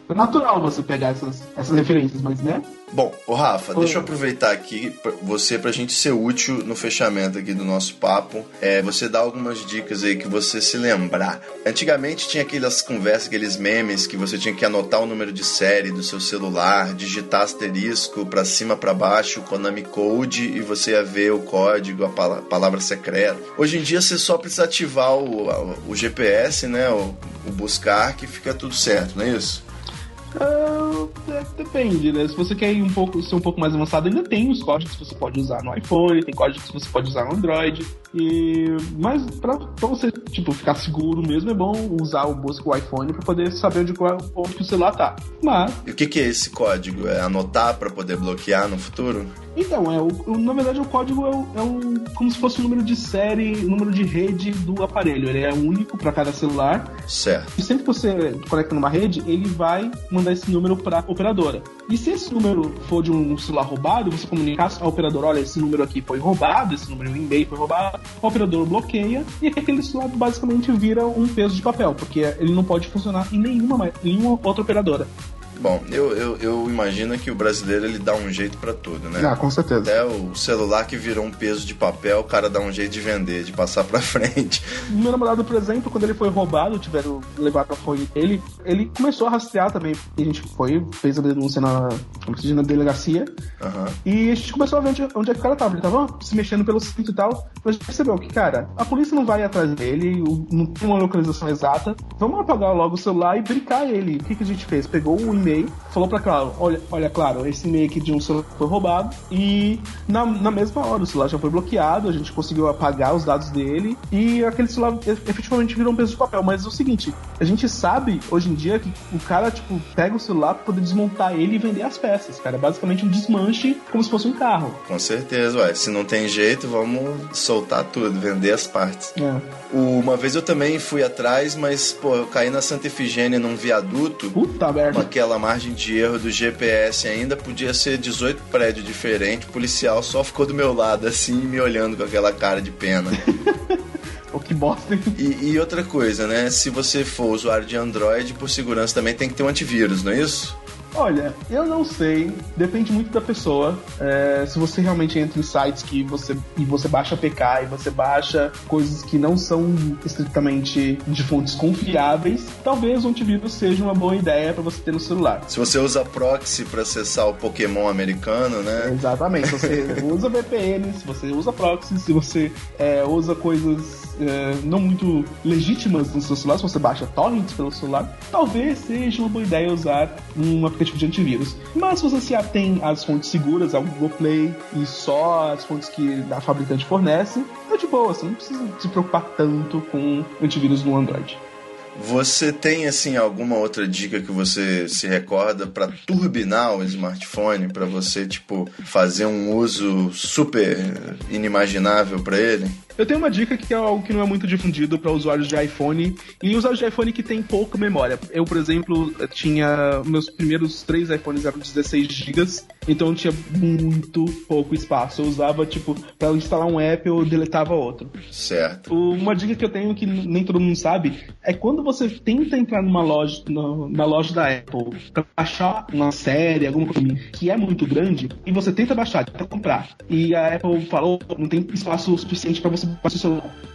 Speaker 4: É natural você pegar essas, essas referências, mas né?
Speaker 3: Bom, o Rafa, Oi. deixa eu aproveitar aqui pra você pra gente ser útil no fechamento aqui do nosso papo. É, você dá algumas dicas aí que você se lembrar. Antigamente tinha aquelas conversas, aqueles memes que você tinha que anotar o número de série do seu celular, digitar asterisco para cima para baixo, Konami Code e você ia ver o código, a palavra secreta. Hoje em dia você só precisa ativar o, o GPS, né, o, o buscar que fica tudo certo, não é isso?
Speaker 4: Uh, depende, né? Se você quer ir um pouco, ser um pouco mais avançado, ainda tem os códigos que você pode usar no iPhone, tem códigos que você pode usar no Android. E, mas pra, pra você tipo, ficar seguro mesmo, é bom usar o busca o iPhone para poder saber onde, onde o celular tá. Mas.
Speaker 3: E o que, que é esse código? É anotar para poder bloquear no futuro?
Speaker 4: Então, é, o, na verdade o código é, o, é um, como se fosse o número de série, o número de rede do aparelho. Ele é único para cada celular.
Speaker 3: Certo.
Speaker 4: E sempre que você conecta numa rede, ele vai mandar esse número para operadora. E se esse número for de um celular roubado, você comunicar ao operador, olha, esse número aqui foi roubado, esse número em e-mail foi roubado, o operador bloqueia e aquele celular basicamente vira um peso de papel, porque ele não pode funcionar em nenhuma, nenhuma outra operadora.
Speaker 3: Bom, eu, eu, eu, imagino que o brasileiro ele dá um jeito para tudo, né?
Speaker 4: Ah, com certeza.
Speaker 3: Até o celular que virou um peso de papel, o cara dá um jeito de vender, de passar para [LAUGHS] frente.
Speaker 4: Meu namorado, por exemplo, quando ele foi roubado, tiveram levado a fone dele, ele começou a rastrear também. A gente foi, fez a denúncia na, na delegacia.
Speaker 3: Uhum.
Speaker 4: E a gente começou a ver onde, onde é que o cara tava. Ele tava se mexendo pelo cinto e tal. Mas a gente percebeu que, cara, a polícia não vai atrás dele, não tem uma localização exata. Vamos apagar logo o celular e brincar ele. O que, que a gente fez? Pegou o e-mail, falou pra Claro, olha, olha, Claro, esse e-mail aqui de um celular foi roubado e na, na mesma hora o celular já foi bloqueado, a gente conseguiu apagar os dados dele e aquele celular efetivamente virou um peso de papel. Mas é o seguinte, a gente sabe hoje em dia que o cara, tipo, pega o celular pra poder desmontar ele e vender as peças, cara. É basicamente um desmanche como se fosse um carro.
Speaker 3: Com certeza, ué. Se não tem jeito, vamos soltar tudo, vender as partes.
Speaker 4: É.
Speaker 3: Uma vez eu também fui atrás, mas, pô, eu caí na Santa Efigênia num viaduto.
Speaker 4: Puta merda.
Speaker 3: Com aquela margem de erro do GPS ainda, podia ser 18 prédios diferentes. O policial só ficou do meu lado, assim, me olhando com aquela cara de pena. [LAUGHS]
Speaker 4: O que bosta.
Speaker 3: E, e, outra coisa, né? Se você for usuário de Android, por segurança também tem que ter um antivírus, não é isso?
Speaker 4: Olha, eu não sei, depende muito da pessoa. É, se você realmente entra em sites que você e você baixa PK e você baixa coisas que não são estritamente de fontes confiáveis, talvez o antivírus seja uma boa ideia para você ter no celular.
Speaker 3: Se você usa proxy para acessar o Pokémon americano, né?
Speaker 4: Exatamente. Se você [LAUGHS] usa VPN, se você usa proxy, se você é, usa coisas é, não muito legítimas no seu celular, se você baixa torrents pelo celular, talvez seja uma boa ideia usar um aplicativo de antivírus. Mas se você se atém às fontes seguras, ao Google Play e só as fontes que a fabricante fornece, tá de boa, você não precisa se preocupar tanto com antivírus no Android.
Speaker 3: Você tem assim alguma outra dica que você se recorda para turbinar o smartphone, para você tipo fazer um uso super inimaginável para ele?
Speaker 4: Eu tenho uma dica que é algo que não é muito difundido para usuários de iPhone e usuários de iPhone que tem pouca memória. Eu, por exemplo, tinha meus primeiros três iPhones eram 16 GB, então eu tinha muito pouco espaço. Eu usava tipo para instalar um app eu deletava outro.
Speaker 3: Certo.
Speaker 4: Uma dica que eu tenho que nem todo mundo sabe é quando você tenta entrar numa loja na loja da Apple para baixar uma série, alguma coisa que é muito grande e você tenta baixar, tenta comprar e a Apple falou não tem espaço suficiente para você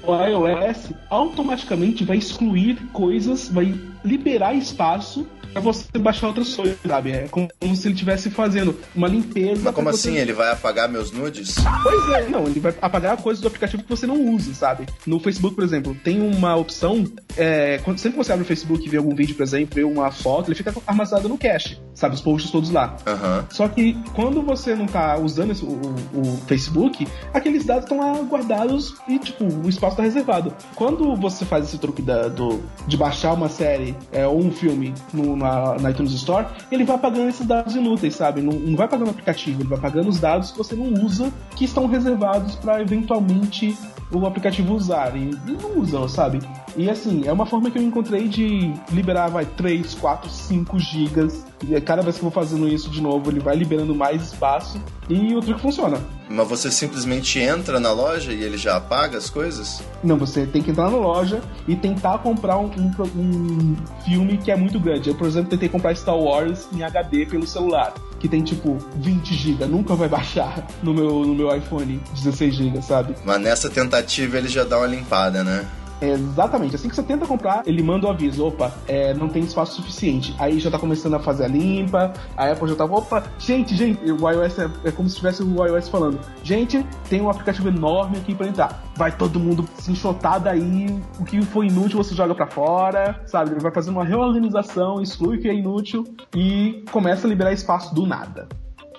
Speaker 4: o iOS automaticamente vai excluir coisas, vai liberar espaço pra você baixar outras coisas, sabe? É como, se ele estivesse fazendo uma limpeza.
Speaker 3: Mas como
Speaker 4: você...
Speaker 3: assim? Ele vai apagar meus nudes?
Speaker 4: Pois é, não, ele vai apagar coisas do aplicativo que você não usa, sabe? No Facebook, por exemplo, tem uma opção. É, quando, sempre que você abre o Facebook e vê algum vídeo, por exemplo, vê uma foto, ele fica armazenado no cache, sabe? Os posts todos lá.
Speaker 3: Uhum.
Speaker 4: Só que quando você não tá usando esse, o, o, Facebook, aqueles dados estão lá guardados e, tipo, o espaço tá reservado. Quando você faz esse truque da, do, de baixar uma série é, ou um filme no, na, na, iTunes Store, ele vai apagando esses dados inúteis, sabe? Não, não vai pagando o aplicativo, ele vai pagando os dados que você não usa, que estão reservados para eventualmente o aplicativo usar. E não usam, sabe? E assim, é uma forma que eu encontrei de liberar, vai, 3, 4, 5 gigas. E cada vez que eu vou fazendo isso de novo, ele vai liberando mais espaço. E o truque funciona.
Speaker 3: Mas você simplesmente entra na loja e ele já apaga as coisas?
Speaker 4: Não, você tem que entrar na loja e tentar comprar um, um, um filme que é muito grande. Eu, por exemplo, tentei comprar Star Wars em HD pelo celular, que tem tipo 20 GB. Nunca vai [LAUGHS] baixar no meu, no meu iPhone 16 GB, sabe?
Speaker 3: Mas nessa tentativa ele já dá uma limpada, né?
Speaker 4: Exatamente. Assim que você tenta comprar, ele manda o aviso: opa, é, não tem espaço suficiente. Aí já tá começando a fazer a limpa, a Apple já tá, opa, gente, gente, o iOS é, é como se tivesse o iOS falando: gente, tem um aplicativo enorme aqui para entrar. Vai todo mundo se enxotar daí, o que foi inútil você joga para fora, sabe? Ele vai fazer uma reorganização, exclui o que é inútil e começa a liberar espaço do nada.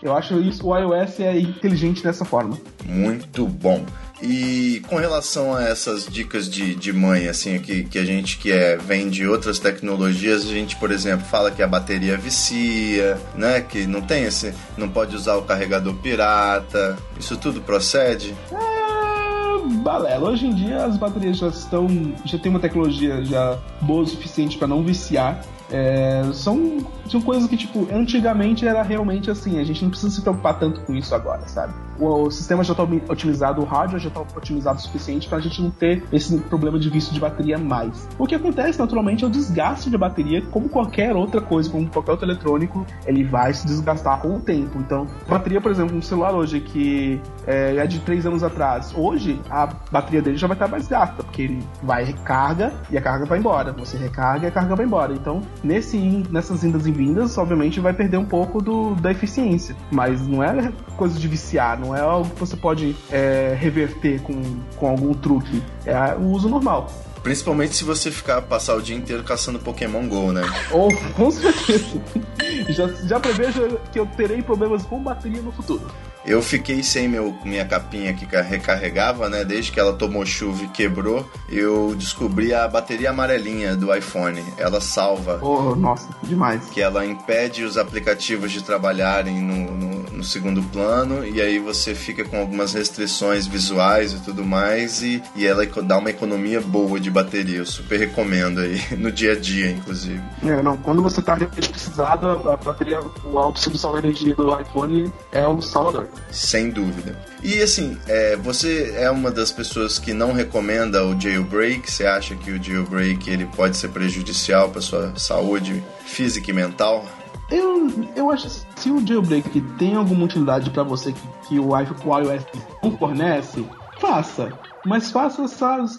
Speaker 4: Eu acho isso, o iOS é inteligente dessa forma.
Speaker 3: Muito bom. E com relação a essas dicas de, de mãe, assim, que, que a gente que é, vem de outras tecnologias, a gente, por exemplo, fala que a bateria vicia, né? Que não tem esse. não pode usar o carregador pirata. Isso tudo procede?
Speaker 4: É, balela. Hoje em dia as baterias já estão. já tem uma tecnologia já boa o suficiente para não viciar. É, são, são coisas que, tipo, antigamente era realmente assim, a gente não precisa se preocupar tanto com isso agora, sabe? O, o sistema já está otimizado, o hardware já está otimizado o suficiente para a gente não ter esse problema de vício de bateria mais. O que acontece, naturalmente, é o desgaste de bateria, como qualquer outra coisa, como qualquer outro eletrônico, ele vai se desgastar com o tempo. Então, bateria, por exemplo, um celular hoje que é, é de 3 anos atrás, hoje a bateria dele já vai estar mais gasta, porque ele vai recarga e a carga vai embora. Você recarga e a carga vai embora. Então, nesse, nessas indas e vindas, obviamente vai perder um pouco do, da eficiência. Mas não é coisa de viciar, não é algo que você pode é, reverter com, com algum truque. É o uso normal.
Speaker 3: Principalmente se você ficar passar o dia inteiro caçando Pokémon GO, né?
Speaker 4: Oh, com certeza. [LAUGHS] já, já prevejo que eu terei problemas com bateria no futuro.
Speaker 3: Eu fiquei sem meu, minha capinha que recarregava, né? Desde que ela tomou chuva e quebrou, eu descobri a bateria amarelinha do iPhone. Ela salva.
Speaker 4: Oh, nossa, demais.
Speaker 3: Que ela impede os aplicativos de trabalharem no, no, no segundo plano e aí você fica com algumas restrições visuais e tudo mais e, e ela dá uma economia boa de bateria. Eu super recomendo aí, [LAUGHS] no dia a dia, inclusive.
Speaker 4: É, não, quando você tá precisado, a bateria, a opção de energia do iPhone é um salvador.
Speaker 3: Sem dúvida. E assim, é, você é uma das pessoas que não recomenda o jailbreak? Você acha que o jailbreak ele pode ser prejudicial para sua saúde física e mental?
Speaker 4: Eu, eu acho que se o jailbreak tem alguma utilidade para você que, que o iOS não fornece, faça. Mas faça,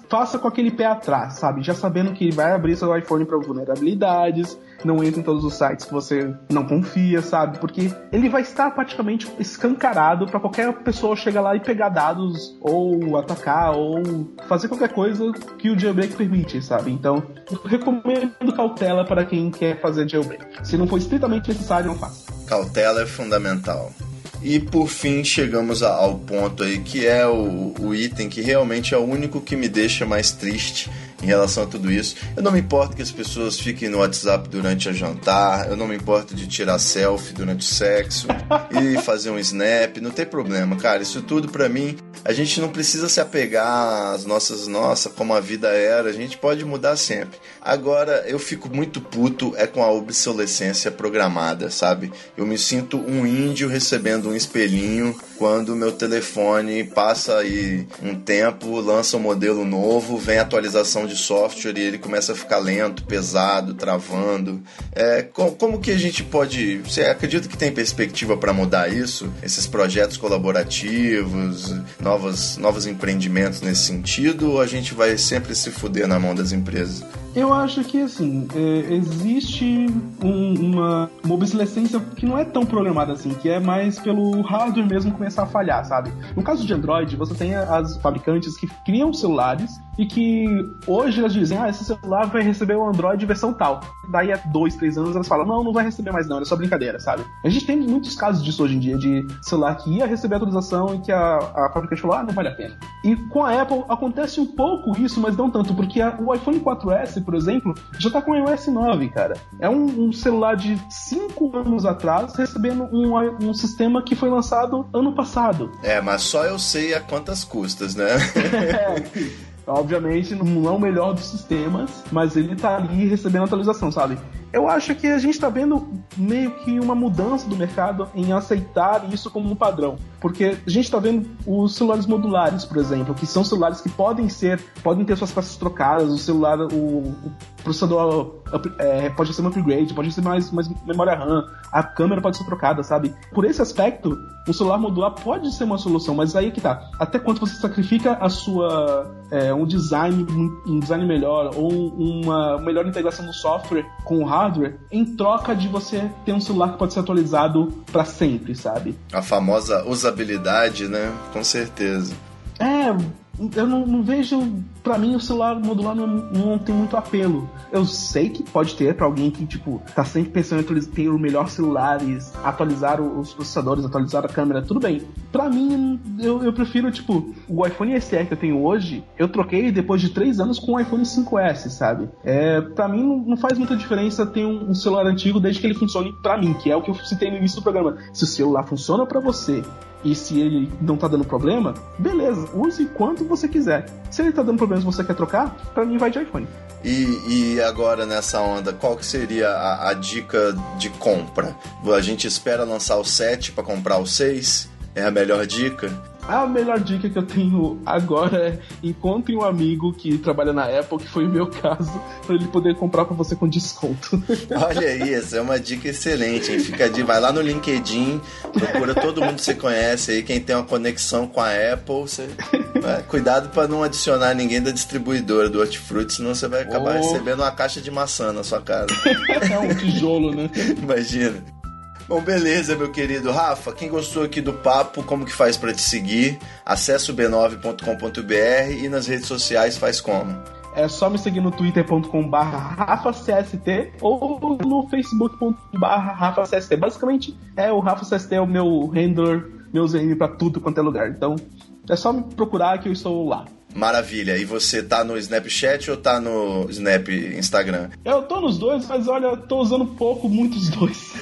Speaker 4: faça com aquele pé atrás, sabe? Já sabendo que vai abrir seu iPhone para vulnerabilidades, não entra em todos os sites que você não confia, sabe? Porque ele vai estar praticamente escancarado para qualquer pessoa chegar lá e pegar dados, ou atacar, ou fazer qualquer coisa que o jailbreak permite, sabe? Então, recomendo cautela para quem quer fazer jailbreak. Se não for estritamente necessário, não faça.
Speaker 3: Cautela é fundamental. E por fim chegamos ao ponto aí que é o, o item que realmente é o único que me deixa mais triste em relação a tudo isso. Eu não me importo que as pessoas fiquem no WhatsApp durante a jantar, eu não me importo de tirar selfie durante o sexo [LAUGHS] e fazer um snap, não tem problema, cara. Isso tudo para mim, a gente não precisa se apegar às nossas, nossa, como a vida era, a gente pode mudar sempre. Agora, eu fico muito puto é com a obsolescência programada, sabe? Eu me sinto um índio recebendo um espelhinho quando meu telefone passa aí um tempo, lança um modelo novo, vem atualização de software e ele começa a ficar lento, pesado, travando. É, como que a gente pode. Você acredita que tem perspectiva para mudar isso? Esses projetos colaborativos, novos, novos empreendimentos nesse sentido? Ou a gente vai sempre se fuder na mão das empresas?
Speaker 4: Eu acho que assim, é, existe um, uma, uma obsolescência que não é tão programada assim, que é mais pelo hardware mesmo começar a falhar, sabe? No caso de Android, você tem as fabricantes que criam celulares e que hoje elas dizem, ah, esse celular vai receber o Android versão tal. Daí a dois, três anos elas falam, não, não vai receber mais não, é só brincadeira, sabe? A gente tem muitos casos disso hoje em dia, de celular que ia receber atualização e que a, a fabricante falou, ah, não vale a pena. E com a Apple acontece um pouco isso, mas não tanto, porque a, o iPhone 4S, por exemplo, já tá com o iOS 9, cara. É um, um celular de cinco anos atrás recebendo um, um sistema que foi lançado ano passado.
Speaker 3: É, mas só eu sei a quantas custas, né?
Speaker 4: é. [LAUGHS] Obviamente não é o melhor dos sistemas, mas ele tá ali recebendo atualização, sabe? Eu acho que a gente está vendo meio que uma mudança do mercado em aceitar isso como um padrão. Porque a gente está vendo os celulares modulares, por exemplo, que são celulares que podem ser, podem ter suas peças trocadas, o celular, o, o processador é, pode ser um upgrade, pode ser mais, mais memória RAM, a câmera pode ser trocada, sabe? Por esse aspecto, o celular modular pode ser uma solução, mas aí é que tá. Até quanto você sacrifica a sua é, um design um design melhor ou uma melhor integração do software com o hardware em troca de você ter um celular que pode ser atualizado para sempre, sabe?
Speaker 3: A famosa usabilidade, né? Com certeza.
Speaker 4: É, eu não, não vejo. Para mim, o celular modular não, não, tem muito apelo. Eu sei que pode ter para alguém que, tipo, tá sempre pensando em ter o melhor celulares, atualizar os processadores, atualizar a câmera, tudo bem. Para mim, eu, eu prefiro, tipo, o iPhone SE que eu tenho hoje, eu troquei depois de três anos com o iPhone 5S, sabe? É, para mim, não, não, faz muita diferença ter um, um celular antigo desde que ele funcione para mim, que é o que eu citei no início do programa. Se o celular funciona para você e se ele não tá dando problema, beleza, use quanto você quiser. Se ele tá dando problema e você quer trocar, para mim vai de iPhone.
Speaker 3: E, e, agora nessa onda, qual que seria a, a, dica de compra? A gente espera lançar o 7 para comprar o 6? É a melhor dica?
Speaker 4: A melhor dica que eu tenho agora é encontre um amigo que trabalha na Apple, que foi o meu caso, para ele poder comprar para você com desconto. [LAUGHS]
Speaker 3: Olha aí, essa é uma dica excelente, hein? Fica de, vai lá no LinkedIn, procura todo mundo que você conhece aí, quem tem uma conexão com a Apple, você, cuidado para não adicionar ninguém da distribuidora do Hortifruti, senão você vai acabar oh. recebendo uma caixa de maçã na sua casa. [LAUGHS]
Speaker 4: é um tijolo, né?
Speaker 3: Imagina. Bom, beleza, meu querido Rafa. Quem gostou aqui do papo, como que faz para te seguir? Acesse o b9.com.br e nas redes sociais faz como?
Speaker 4: É só me seguir no twitter.com.br rafacst ou no facebook.com.br rafacst. Basicamente, é o rafacst é o meu handler, meu username pra tudo quanto é lugar. Então, é só me procurar que eu estou lá.
Speaker 3: Maravilha. E você tá no Snapchat ou tá no Snap Instagram?
Speaker 4: Eu tô nos dois, mas olha, tô usando pouco, muitos dois.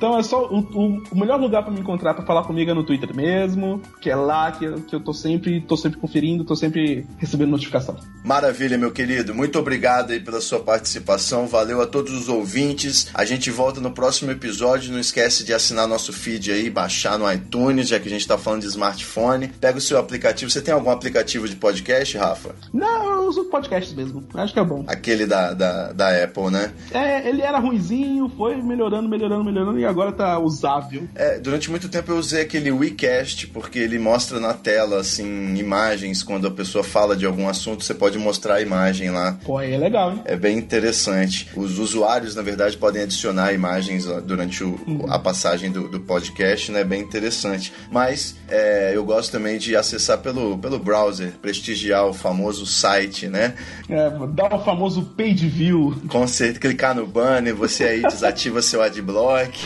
Speaker 4: Então é só o, o, o melhor lugar para me encontrar para falar comigo é no Twitter mesmo, que é lá que, eu- que eu tô sempre, tô sempre conferindo, tô sempre recebendo notificação.
Speaker 3: Maravilha, meu querido. Muito obrigado aí pela sua participação. Valeu a todos os ouvintes. A gente volta no próximo episódio. Não esquece de assinar nosso feed aí, baixar no iTunes, já que a gente tá falando de smartphone. Pega o seu aplicativo. Você tem algum aplicativo de podcast, Rafa?
Speaker 4: Não, eu uso podcasts mesmo. Acho que é bom.
Speaker 3: Aquele da, da, da Apple, né?
Speaker 4: É, ele era ruinzinho, foi melhorando, melhorando, melhorando e agora tá usável.
Speaker 3: É, durante muito tempo eu usei aquele WeCast, porque ele mostra na tela, assim, imagens. Quando a pessoa fala de algum assunto, você pode mostrar a imagem lá.
Speaker 4: Pô, aí é legal, hein?
Speaker 3: É bem interessante. Os usuários, na verdade, podem adicionar imagens durante o- a passagem do, do podcast, né? Bem interessante. Mas é, eu gosto também de acessar pelo, pelo browser, prestigiar o famoso site, né?
Speaker 4: É, dá o famoso page view.
Speaker 3: Com certeza, clicar no banner, você aí desativa seu adblock.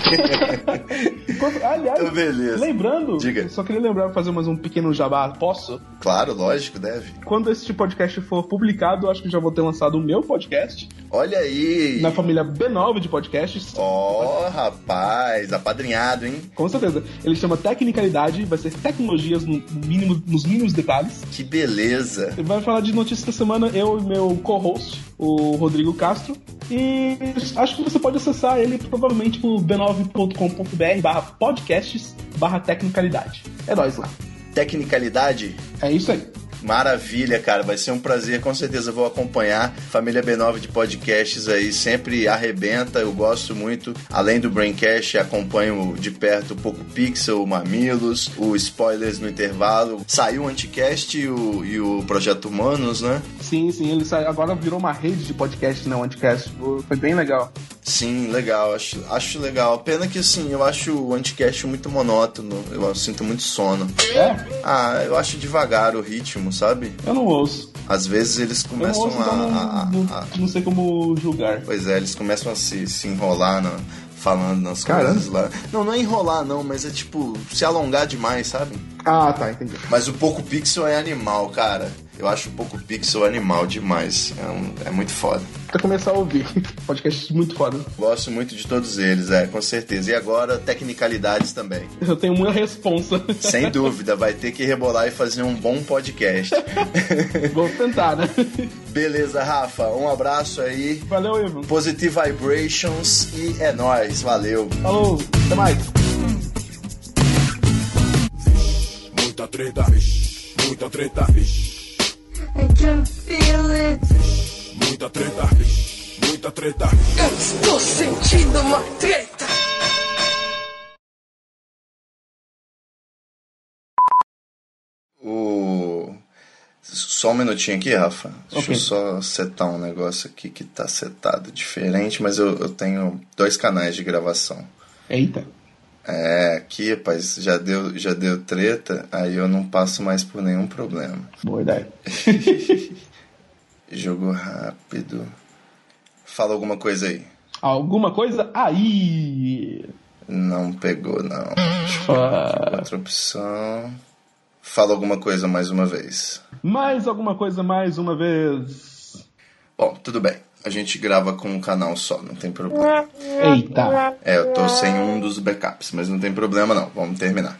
Speaker 4: Quando- aliás,
Speaker 3: Então, beleza.
Speaker 4: lembrando,
Speaker 3: Diga.
Speaker 4: só queria lembrar fazer mais um pequeno jabá. Posso?
Speaker 3: claro, lógico, deve.
Speaker 4: Quando este podcast for publicado, eu acho que já vou ter lançado o meu podcast
Speaker 3: Olha aí!
Speaker 4: na família B9 de podcasts.
Speaker 3: Ó, rapaz, apadrinhado, hein?
Speaker 4: Com certeza. Ele chama Tecnicalidade, vai ser tecnologias no mínimo, nos mínimos detalhes.
Speaker 3: Que beleza!
Speaker 4: Ele vai falar de notícias da semana, eu e meu co-host, o Rodrigo Castro. E acho que você pode acessar ele provavelmente por b9.com.br barra podcasts barra tecnicalidade. É nóis lá.
Speaker 3: Tecnicalidade
Speaker 4: É isso aí.
Speaker 3: Maravilha, cara. Vai ser um prazer, com certeza vou acompanhar. Família B9 de podcasts aí sempre arrebenta. Eu gosto muito. Além do Braincast, acompanho de perto o Poco Pixel, o Mamilos, o Spoilers no intervalo. Saiu o Anticast e o, e o Projeto Humanos, né?
Speaker 4: Sim, sim, ele sai, agora virou uma rede de podcast, não, Anticast. Foi bem legal.
Speaker 3: Sim, legal. Acho, acho legal. Pena que, assim, eu acho o Anticast muito monótono. Eu sinto muito sono.
Speaker 4: É,
Speaker 3: Ah, eu acho devagar o ritmo, sabe?
Speaker 4: eu não ouço.
Speaker 3: Às vezes eles começam
Speaker 4: ouço,
Speaker 3: a-
Speaker 4: então não,
Speaker 3: a-
Speaker 4: não,
Speaker 3: a,
Speaker 4: não sei como julgar.
Speaker 3: Pois é, eles começam a se, se enrolar na- falando nas
Speaker 4: Caramba.
Speaker 3: coisas lá. Não, não é enrolar não, mas é tipo se alongar demais, sabe?
Speaker 4: Ah, tá, entendi.
Speaker 3: Mas o Poco Pixel é animal, cara. Eu acho o Poco Pixel animal demais. É, um- é muito foda.
Speaker 4: Pra começar a ouvir. [LAUGHS] Podcast muito foda.
Speaker 3: Gosto muito de todos eles, é, com certeza. E agora, tecnicalidades também. [LAUGHS]
Speaker 4: Eu tenho muita responsa.
Speaker 3: Sem [LAUGHS] dúvida, vai ter que rebolar e fazer um bom podcast.
Speaker 4: Vou tentar, né?
Speaker 3: Beleza, Rafa. Um abraço aí.
Speaker 4: Valeu, Ivan.
Speaker 3: Positive Vibrations e é nóis. Valeu.
Speaker 4: Falou, até mais.
Speaker 1: Muita treta, vixe. Muita treta, vixe.
Speaker 2: I can feel it.
Speaker 1: Muita treta. Muita treta.
Speaker 2: Eu estou sentindo uma treta.
Speaker 3: O. Só um minutinho aqui, Rafa. Deixa
Speaker 4: Ok.
Speaker 3: eu só setar um negócio aqui que tá setado diferente, mas eu, eu tenho dois canais de gravação.
Speaker 4: Eita.
Speaker 3: É, aqui, rapaz, já deu, já deu treta, aí eu não passo mais por nenhum problema.
Speaker 4: Boa ideia. [LAUGHS]
Speaker 3: Jogo rápido. Fala alguma coisa aí.
Speaker 4: Alguma coisa aí.
Speaker 3: Não pegou, não.
Speaker 4: Ah,
Speaker 3: Outra opção. Fala alguma coisa mais uma vez.
Speaker 4: mais alguma coisa mais uma vez.
Speaker 3: Bom, tudo bem. A gente grava com um canal só, não tem problema.
Speaker 4: Eita.
Speaker 3: É, eu tô sem um dos backups, mas não tem problema não. Vamos terminar.